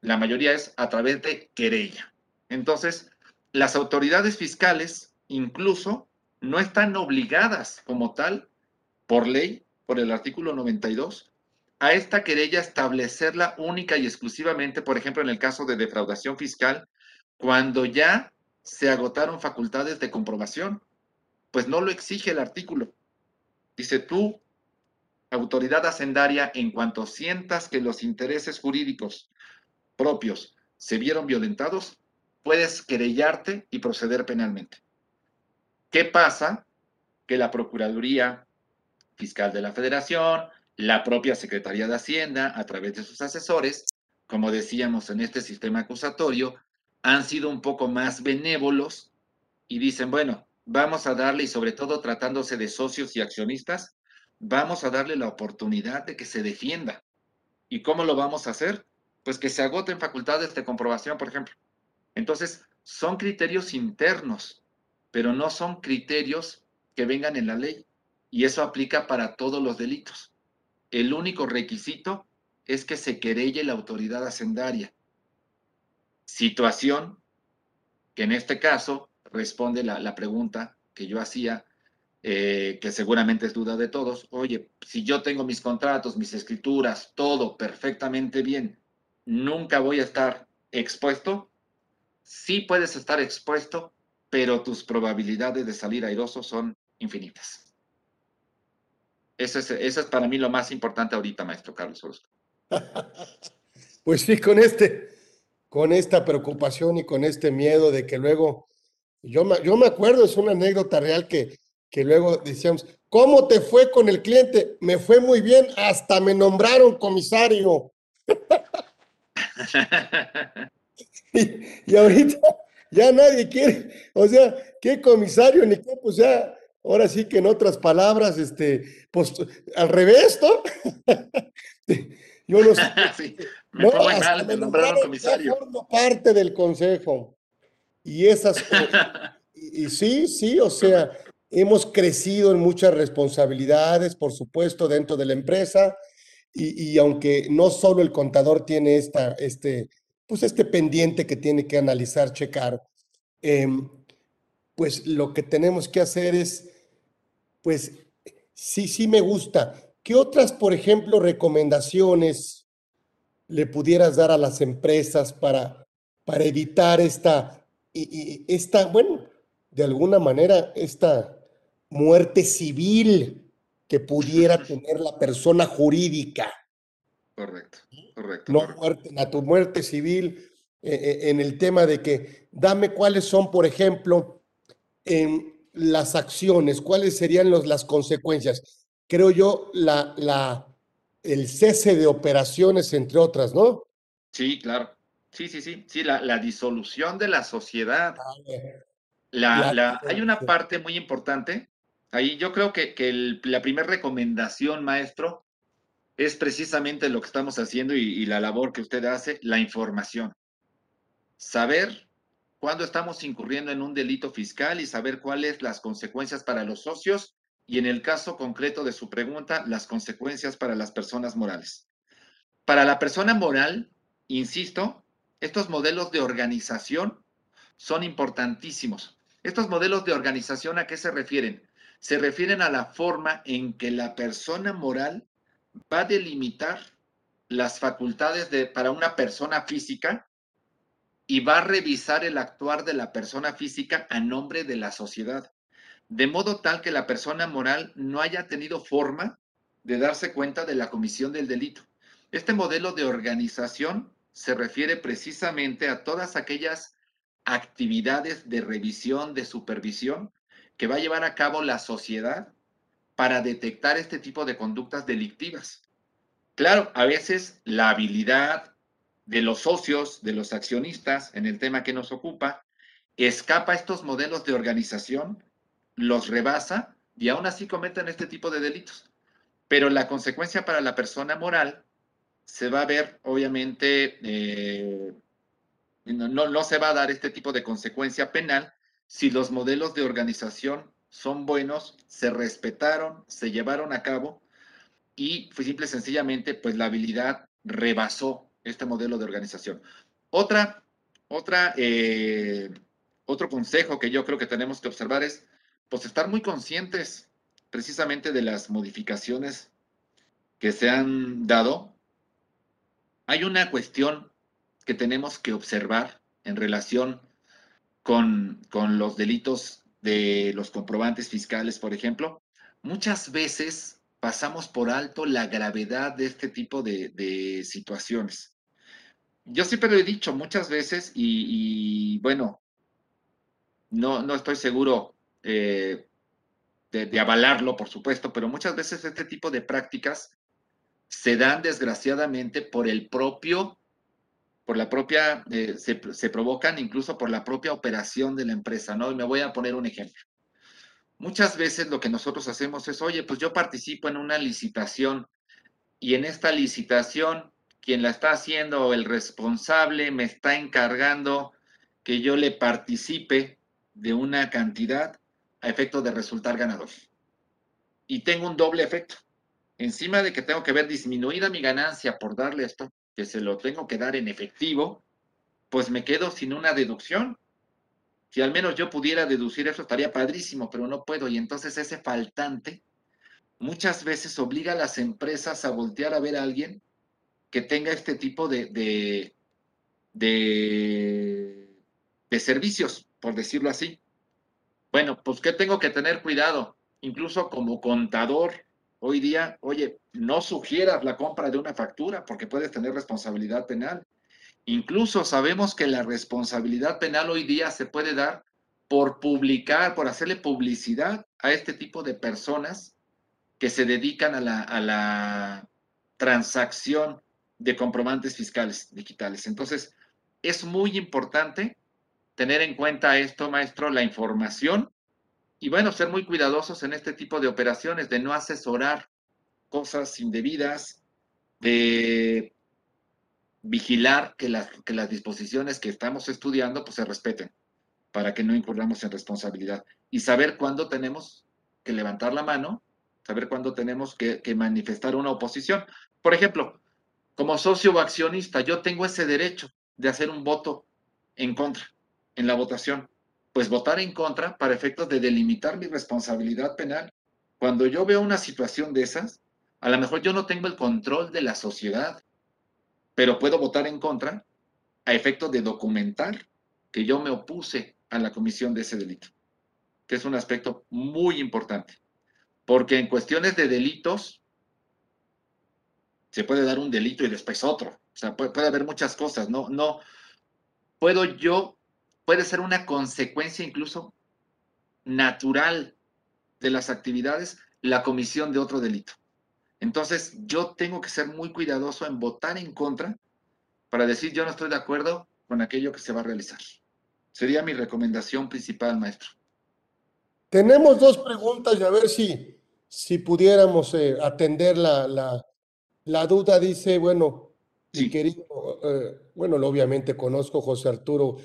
la mayoría es a través de querella. Entonces, las autoridades fiscales incluso no están obligadas como tal por ley, por el artículo 92, a esta querella establecerla única y exclusivamente, por ejemplo, en el caso de defraudación fiscal, cuando ya se agotaron facultades de comprobación, pues no lo exige el artículo. Dice tú, autoridad hacendaria, en cuanto sientas que los intereses jurídicos propios se vieron violentados, puedes querellarte y proceder penalmente. ¿Qué pasa? Que la Procuraduría Fiscal de la Federación, la propia Secretaría de Hacienda, a través de sus asesores, como decíamos en este sistema acusatorio, han sido un poco más benévolos y dicen, bueno, vamos a darle, y sobre todo tratándose de socios y accionistas, vamos a darle la oportunidad de que se defienda. ¿Y cómo lo vamos a hacer? Pues que se agoten facultades de comprobación, por ejemplo. Entonces, son criterios internos, pero no son criterios que vengan en la ley. Y eso aplica para todos los delitos el único requisito es que se querelle la autoridad hacendaria. Situación que en este caso responde la, pregunta que yo hacía, eh, que seguramente es duda de todos. Oye, si yo tengo mis contratos, mis escrituras, todo perfectamente bien, nunca voy a estar expuesto. Sí puedes estar expuesto, pero tus probabilidades de salir airoso son infinitas. Eso es, para mí lo más importante ahorita, maestro Carlos Pues sí, con este, con esta preocupación y con este miedo de que luego, yo me, yo me acuerdo, es una anécdota real que, que luego decíamos, ¿cómo te fue con el cliente? Me fue muy bien, hasta me nombraron comisario. y, ahorita ya nadie quiere, o sea, ¿qué comisario ni qué? Pues ya, ahora sí que en otras palabras, este, pues al revés, ¿no? Yo no sé. me fue mal, me nombraron comisario. Formo parte del consejo. Y esas y, y sí, sí, o sea, hemos crecido en muchas responsabilidades, por supuesto, dentro de la empresa. Y, y, aunque no solo el contador tiene esta, este, pues este pendiente que tiene que analizar, checar, eh, pues lo que tenemos que hacer es, pues sí, sí me gusta. ¿Qué otras, por ejemplo, recomendaciones le pudieras dar a las empresas para, para evitar esta, esta, bueno, de alguna manera, esta muerte civil que pudiera tener la persona jurídica? Correcto, correcto. No muerte, a tu muerte civil eh, eh, en el tema de que dame cuáles son, por ejemplo, en las acciones, cuáles serían los, las consecuencias. Creo yo, la, la, el cese de operaciones, entre otras, ¿no? Sí, claro. Sí, sí, sí. Sí, la, la disolución de la sociedad. La, la, hay una parte muy importante. Ahí yo creo que, que el, la primera recomendación, maestro, es precisamente lo que estamos haciendo y, y, la labor que usted hace, la información. Saber cuándo estamos incurriendo en un delito fiscal y saber cuáles las consecuencias para los socios y en el caso concreto de su pregunta, las consecuencias para las personas morales. Para la persona moral, insisto, estos modelos de organización son importantísimos. Estos modelos de organización, ¿a qué se refieren? Se refieren a la forma en que la persona moral va a delimitar las facultades de, para una persona física y va a revisar el actuar de la persona física a nombre de la sociedad, de modo tal que la persona moral no haya tenido forma de darse cuenta de la comisión del delito. Este modelo de organización se refiere precisamente a todas aquellas actividades de revisión, de supervisión que va a llevar a cabo la sociedad para detectar este tipo de conductas delictivas. Claro, a veces la habilidad de los socios, de los accionistas en el tema que nos ocupa, escapa a estos modelos de organización, los rebasa y aún así cometen este tipo de delitos. Pero la consecuencia para la persona moral se va a ver, obviamente, eh, no, no se va a dar este tipo de consecuencia penal si los modelos de organización son buenos, se respetaron, se llevaron a cabo y fue simple y sencillamente, pues la habilidad rebasó este modelo de organización. Otra, otra, eh, otro consejo que yo creo que tenemos que observar es, pues estar muy conscientes precisamente de las modificaciones que se han dado. Hay una cuestión que tenemos que observar en relación con, con los delitos de los comprobantes fiscales, por ejemplo, muchas veces pasamos por alto la gravedad de este tipo de, situaciones. Yo siempre lo he dicho muchas veces y, bueno, no, no estoy seguro eh, de, avalarlo, por supuesto, pero muchas veces este tipo de prácticas se dan desgraciadamente por el propio, por la propia, eh, se, se provocan incluso por la propia operación de la empresa, ¿no? Y me voy a poner un ejemplo. Muchas veces lo que nosotros hacemos es, oye, pues yo participo en una licitación y en esta licitación quien la está haciendo, el responsable, me está encargando que yo le participe de una cantidad a efecto de resultar ganador. Y tengo un doble efecto. Encima de que tengo que ver disminuida mi ganancia por darle esto, que se lo tengo que dar en efectivo, pues me quedo sin una deducción. Si al menos yo pudiera deducir eso, estaría padrísimo, pero no puedo. Y entonces ese faltante muchas veces obliga a las empresas a voltear a ver a alguien que tenga este tipo de, de, de, de servicios, por decirlo así. Bueno, pues ¿qué tengo que tener cuidado? Incluso como contador, hoy día, oye, no sugieras la compra de una factura porque puedes tener responsabilidad penal. Incluso sabemos que la responsabilidad penal hoy día se puede dar por publicar, por hacerle publicidad a este tipo de personas que se dedican a la, transacción de comprobantes fiscales digitales. Entonces, es muy importante tener en cuenta esto, maestro, la información y bueno, ser muy cuidadosos en este tipo de operaciones, de no asesorar cosas indebidas, de vigilar que las, que las disposiciones que estamos estudiando pues se respeten para que no incurramos en responsabilidad y saber cuándo tenemos que levantar la mano, saber cuándo tenemos que, que manifestar una oposición. Por ejemplo, como socio o accionista, yo tengo ese derecho de hacer un voto en contra en la votación. Pues votar en contra para efectos de delimitar mi responsabilidad penal. Cuando yo veo una situación de esas, a lo mejor yo no tengo el control de la sociedad, pero puedo votar en contra a efectos de documentar que yo me opuse a la comisión de ese delito, que es un aspecto muy importante, porque en cuestiones de delitos se puede dar un delito y después otro, o sea, puede, puede haber muchas cosas, no, no, puedo yo, puede ser una consecuencia incluso natural de las actividades la comisión de otro delito. Entonces, yo tengo que ser muy cuidadoso en votar en contra para decir yo no estoy de acuerdo con aquello que se va a realizar. Sería mi recomendación principal, maestro. Tenemos dos preguntas y a ver si, si pudiéramos eh, atender la, la, la, duda. Dice, bueno, sí. mi querido, eh, bueno, obviamente conozco José Arturo,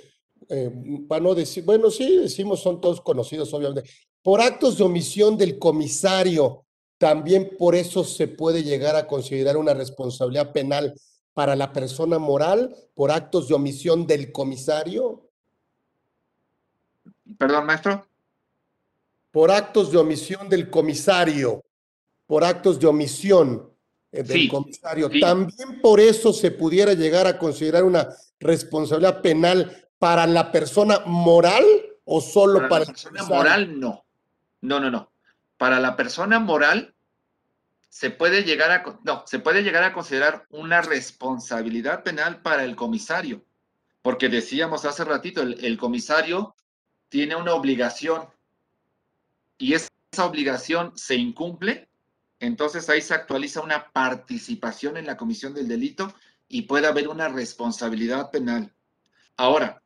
eh, para no decir, bueno, sí, decimos, son todos conocidos, obviamente. Por actos de omisión del comisario, también por eso se puede llegar a considerar una responsabilidad penal para la persona moral por actos de omisión del comisario. Perdón, maestro. Por actos de omisión del comisario, por actos de omisión eh, del sí, comisario. Sí. También por eso se pudiera llegar a considerar una responsabilidad penal para la persona moral o solo para, para la persona moral no. No, no, no. Para la persona moral se puede llegar a no, se puede llegar a considerar una responsabilidad penal para el comisario, porque decíamos hace ratito el, el comisario tiene una obligación y esa obligación se incumple, entonces ahí se actualiza una participación en la comisión del delito y puede haber una responsabilidad penal. Ahora,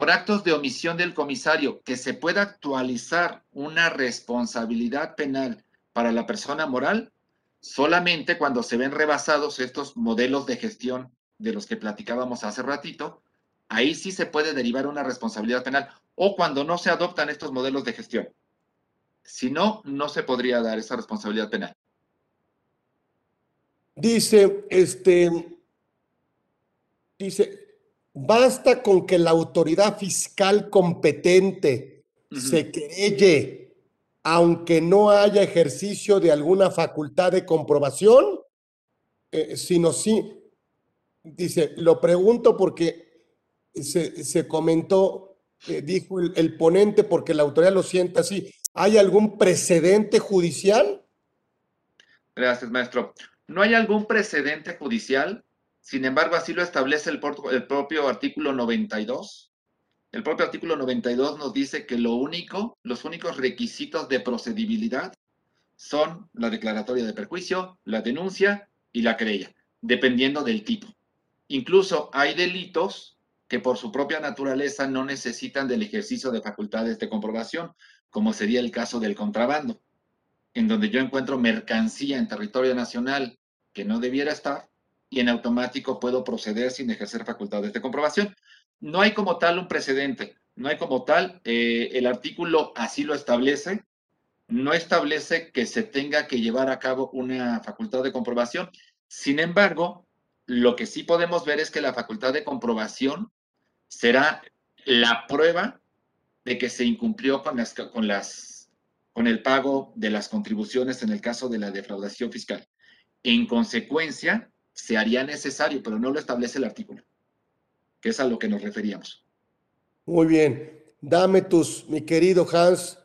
por actos de omisión del comisario, que se pueda actualizar una responsabilidad penal para la persona moral, solamente cuando se ven rebasados estos modelos de gestión de los que platicábamos hace ratito, ahí sí se puede derivar una responsabilidad penal o cuando no se adoptan estos modelos de gestión. Si no, no se podría dar esa responsabilidad penal. Dice, este, dice, Basta con que la autoridad fiscal competente uh -huh. se querelle, aunque no haya ejercicio de alguna facultad de comprobación, eh, sino sí. Dice, lo pregunto porque se, se comentó, eh, dijo el, el ponente, porque la autoridad lo sienta así. ¿Hay algún precedente judicial? Gracias, maestro. No hay algún precedente judicial sin embargo, así lo establece el, propio artículo 92. El propio artículo 92 nos dice que lo único, los únicos requisitos de procedibilidad son la declaratoria de perjuicio, la denuncia y la querella, dependiendo del tipo. Incluso hay delitos que por su propia naturaleza no necesitan del ejercicio de facultades de comprobación, como sería el caso del contrabando, en donde yo encuentro mercancía en territorio nacional que no debiera estar y en automático puedo proceder sin ejercer facultades de comprobación. No hay como tal un precedente, no hay como tal, eh, el artículo así lo establece, no establece que se tenga que llevar a cabo una facultad de comprobación. Sin embargo, lo que sí podemos ver es que la facultad de comprobación será la prueba de que se incumplió con las, con las con el pago de las contribuciones en el caso de la defraudación fiscal. En consecuencia, se haría necesario, pero no lo establece el artículo, que es a lo que nos referíamos. Muy bien. Dame tus, mi querido Hans,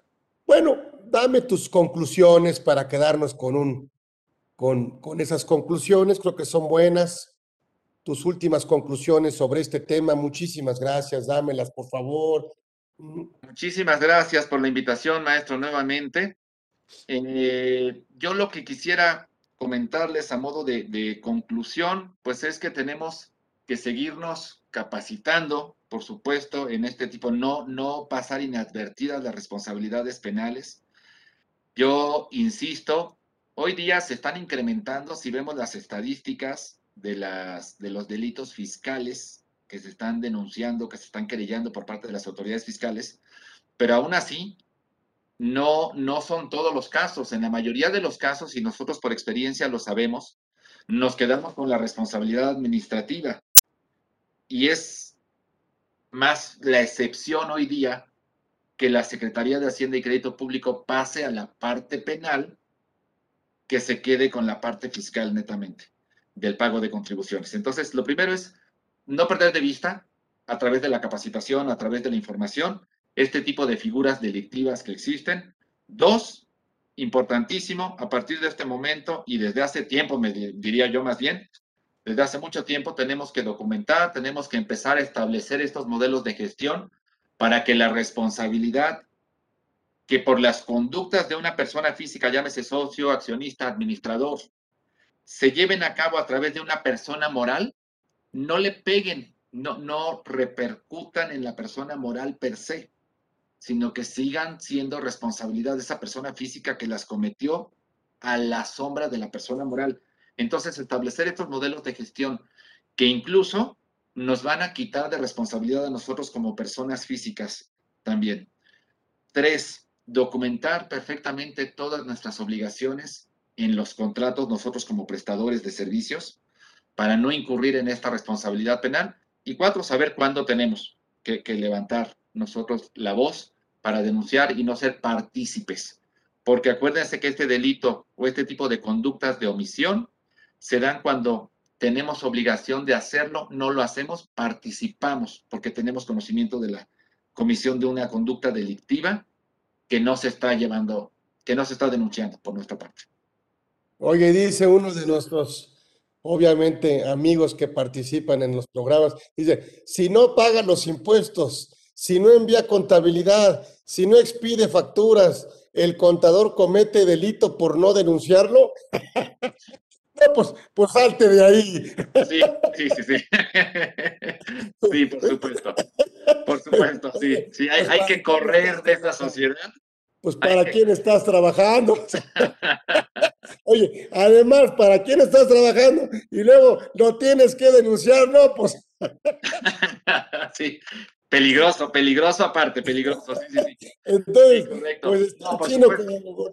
bueno, dame tus conclusiones para quedarnos con un, con, con esas conclusiones, creo que son buenas. tus últimas conclusiones sobre este tema. Muchísimas gracias, dámelas, por favor. Muchísimas gracias por la invitación, maestro, nuevamente. Eh, yo lo que quisiera comentarles a modo de, conclusión, pues es que tenemos que seguirnos capacitando, por supuesto, en este tipo, no, no pasar inadvertidas las responsabilidades penales. Yo insisto, hoy día se están incrementando, si vemos las estadísticas de, las, de los delitos fiscales que se están denunciando, que se están querellando por parte de las autoridades fiscales, pero aún así no, no son todos los casos. En la mayoría de los casos, y nosotros por experiencia lo sabemos, nos quedamos con la responsabilidad administrativa. Y es más la excepción hoy día que la Secretaría de Hacienda y Crédito Público pase a la parte penal que se quede con la parte fiscal netamente del pago de contribuciones. Entonces, lo primero es no perder de vista a través de la capacitación, a través de la información, este tipo de figuras delictivas que existen. Dos, importantísimo, a partir de este momento y desde hace tiempo, me diría yo más bien, desde hace mucho tiempo tenemos que documentar, tenemos que empezar a establecer estos modelos de gestión para que la responsabilidad que por las conductas de una persona física, llámese socio, accionista, administrador, se lleven a cabo a través de una persona moral, no le peguen, no, no repercutan en la persona moral per se, sino que sigan siendo responsabilidad de esa persona física que las cometió a la sombra de la persona moral. Entonces, establecer estos modelos de gestión que incluso nos van a quitar de responsabilidad a nosotros como personas físicas también. Tres, documentar perfectamente todas nuestras obligaciones en los contratos nosotros como prestadores de servicios para no incurrir en esta responsabilidad penal. Y cuatro, saber cuándo tenemos que, levantar nosotros la voz para denunciar y no ser partícipes. Porque acuérdense que este delito o este tipo de conductas de omisión se dan cuando tenemos obligación de hacerlo, no lo hacemos, participamos porque tenemos conocimiento de la comisión de una conducta delictiva que no se está llevando, que no se está denunciando por nuestra parte. Oye, dice uno de nuestros, obviamente, amigos que participan en los programas, dice, si no paga los impuestos, si no envía contabilidad, si no expide facturas, el contador comete delito por no denunciarlo. no, pues, pues salte de ahí. Sí, sí, sí, sí. Sí, por supuesto. Por supuesto, sí. Sí, hay, hay que correr de esa sociedad pues para quién estás trabajando. Oye, además, ¿para quién estás trabajando? Y luego lo tienes que denunciar, ¿no? Pues. sí, peligroso, peligroso aparte, peligroso. Sí, sí, sí. Entonces, pues chino,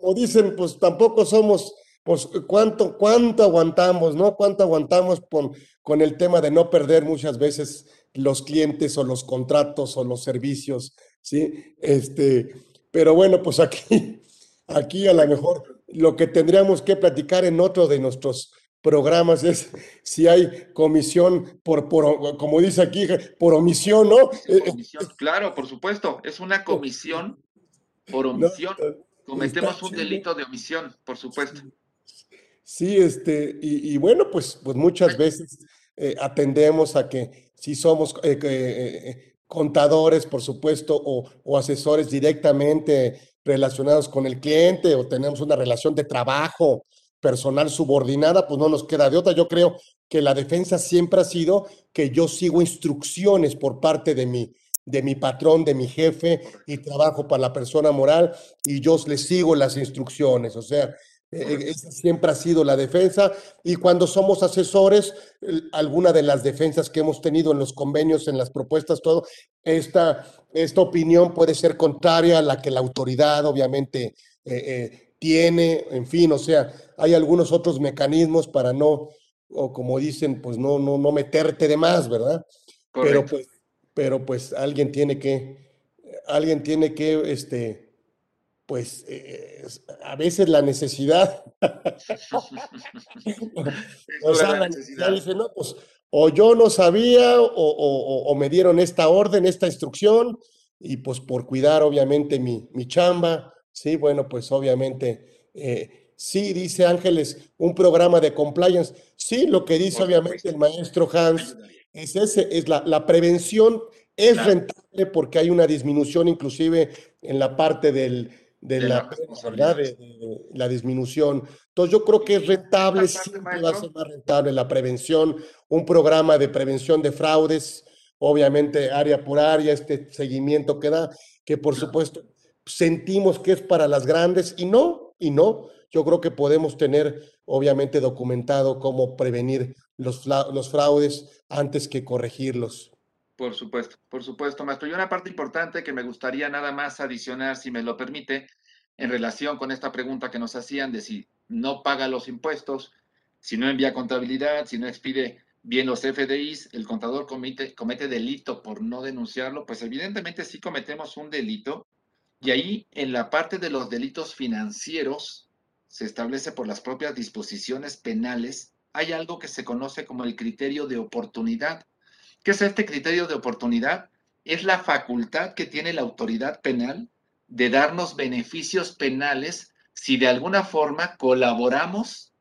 como, dicen, pues tampoco somos, pues cuánto, cuánto aguantamos, ¿no? Cuánto aguantamos con, con el tema de no perder muchas veces los clientes o los contratos o los servicios, ¿sí? Este, pero bueno, pues aquí, aquí a lo mejor lo que tendríamos que platicar en otro de nuestros programas es si hay comisión por, por como dice aquí, por omisión, ¿no? Eh, eh, claro, por supuesto, es una comisión por omisión. Cometemos un delito de omisión, por supuesto. Sí, este, y, bueno, pues, pues muchas veces eh, atendemos a que si somos contadores, por supuesto, o, asesores directamente relacionados con el cliente, o tenemos una relación de trabajo personal subordinada, pues no nos queda de otra. Yo creo que la defensa siempre ha sido que yo sigo instrucciones por parte de mi, de mi patrón, de mi jefe, y trabajo para la persona moral, y yo le sigo las instrucciones. O sea, eh, esa siempre ha sido la defensa y cuando somos asesores, alguna de las defensas que hemos tenido en los convenios, en las propuestas, todo, esta, esta opinión puede ser contraria a la que la autoridad obviamente eh, eh, tiene, en fin, o sea, hay algunos otros mecanismos para no, o como dicen, pues no, no, no meterte de más, ¿verdad? Pero pues, pero pues alguien tiene que, alguien tiene que, este, pues eh, a veces la necesidad. o sea, la necesidad dice, no, pues o yo no sabía o, me dieron esta orden, esta instrucción, y pues por cuidar obviamente mi, mi chamba, sí, bueno, pues obviamente eh, Sí, dice Ángeles, un programa de compliance. Sí, lo que dice obviamente el maestro Hans es ese, es la, la prevención es rentable porque hay una disminución inclusive en la parte del, de, la, De, la disminución. Entonces yo creo que es rentable, siempre va a ser más rentable la prevención, un programa de prevención de fraudes, obviamente área por área, este seguimiento que da, que por supuesto sentimos que es para las grandes y no, y no. Yo creo que podemos tener obviamente documentado cómo prevenir los, los fraudes antes que corregirlos. Por supuesto, por supuesto, maestro. Y una parte importante que me gustaría nada más adicionar, si me lo permite, en relación con esta pregunta que nos hacían de si no paga los impuestos, si no envía contabilidad, si no expide bien los FDIs, el contador comete, comete delito por no denunciarlo, pues evidentemente sí cometemos un delito. Y ahí, en la parte de los delitos financieros, se establece por las propias disposiciones penales, hay algo que se conoce como el criterio de oportunidad. ¿Qué es este criterio de oportunidad? Es la facultad que tiene la autoridad penal de darnos beneficios penales si de alguna forma colaboramos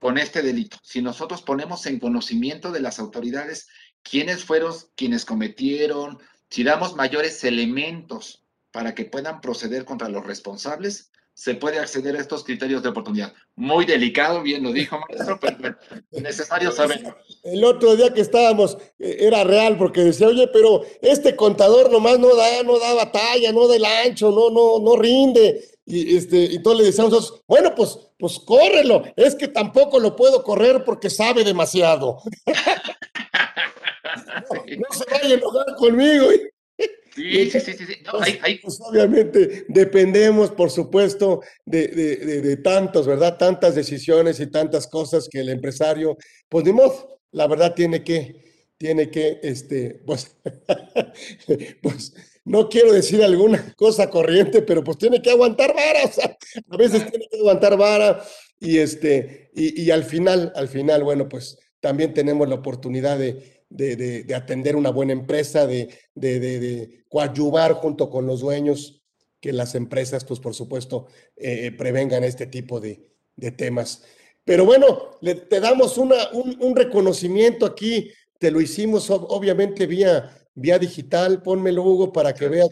con este delito. Si nosotros ponemos en conocimiento de las autoridades quiénes fueron quienes cometieron, si damos mayores elementos para que puedan proceder contra los responsables, se puede acceder a estos criterios de oportunidad. Muy delicado, bien lo dijo maestro, pero necesario saber. El otro día que estábamos, eh, era real, porque decía, oye, pero este contador nomás no da, no da batalla, no del ancho, no, no, no rinde. Y, este, y todos le decíamos, bueno, pues, pues córrelo, es que tampoco lo puedo correr porque sabe demasiado. no, se vaya a enojar conmigo. Sí, sí, sí, sí. Pues, pues, obviamente dependemos, por supuesto, de, de, de, tantos, ¿verdad? Tantas decisiones y tantas cosas que el empresario, pues ni modo, la verdad tiene que, tiene que, este, pues, pues, no quiero decir alguna cosa corriente, pero pues tiene que aguantar vara, o sea, a veces tiene que aguantar vara y este, y, y al final, al final, bueno, pues también tenemos la oportunidad de, de, atender una buena empresa, de, de, coadyuvar junto con los dueños, que las empresas, pues por supuesto, eh, prevengan este tipo de, temas. Pero bueno, le, te damos una, un, reconocimiento aquí, te lo hicimos obviamente vía, vía digital, pónmelo Hugo para que veas,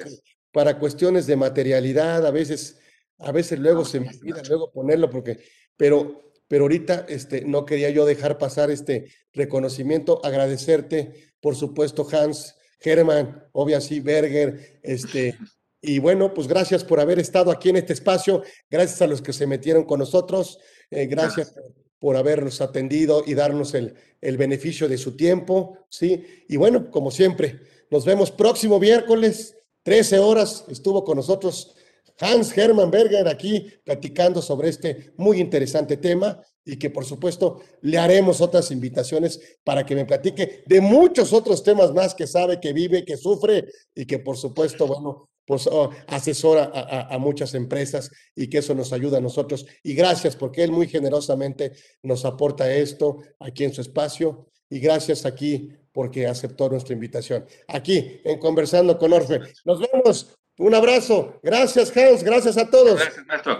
para cuestiones de materialidad, a veces, a veces luego se me olvida luego ponerlo porque, pero pero ahorita este, no quería yo dejar pasar este reconocimiento, agradecerte, por supuesto, Hans, Germán, obviamente Berger, este, y bueno, pues gracias por haber estado aquí en este espacio, gracias a los que se metieron con nosotros, eh, gracias por habernos atendido y darnos el, el beneficio de su tiempo, ¿sí? Y bueno, como siempre, nos vemos próximo miércoles, 13 horas, estuvo con nosotros Hans Hermann Berger aquí platicando sobre este muy interesante tema y que por supuesto le haremos otras invitaciones para que me platique de muchos otros temas más que sabe, que vive, que sufre y que por supuesto, bueno, pues oh, asesora a, a, muchas empresas y que eso nos ayuda a nosotros. Y gracias porque él muy generosamente nos aporta esto aquí en su espacio y gracias aquí porque aceptó nuestra invitación. Aquí en Conversando con Orfe. Nos vemos un abrazo. Gracias, Hans. Gracias a todos. Gracias, maestro.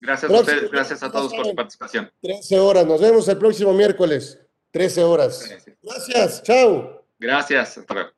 Gracias a ustedes. Gracias a todos por su participación. 13 horas. Nos vemos el próximo miércoles. 13 horas. Gracias. Chao. Gracias. Hasta luego.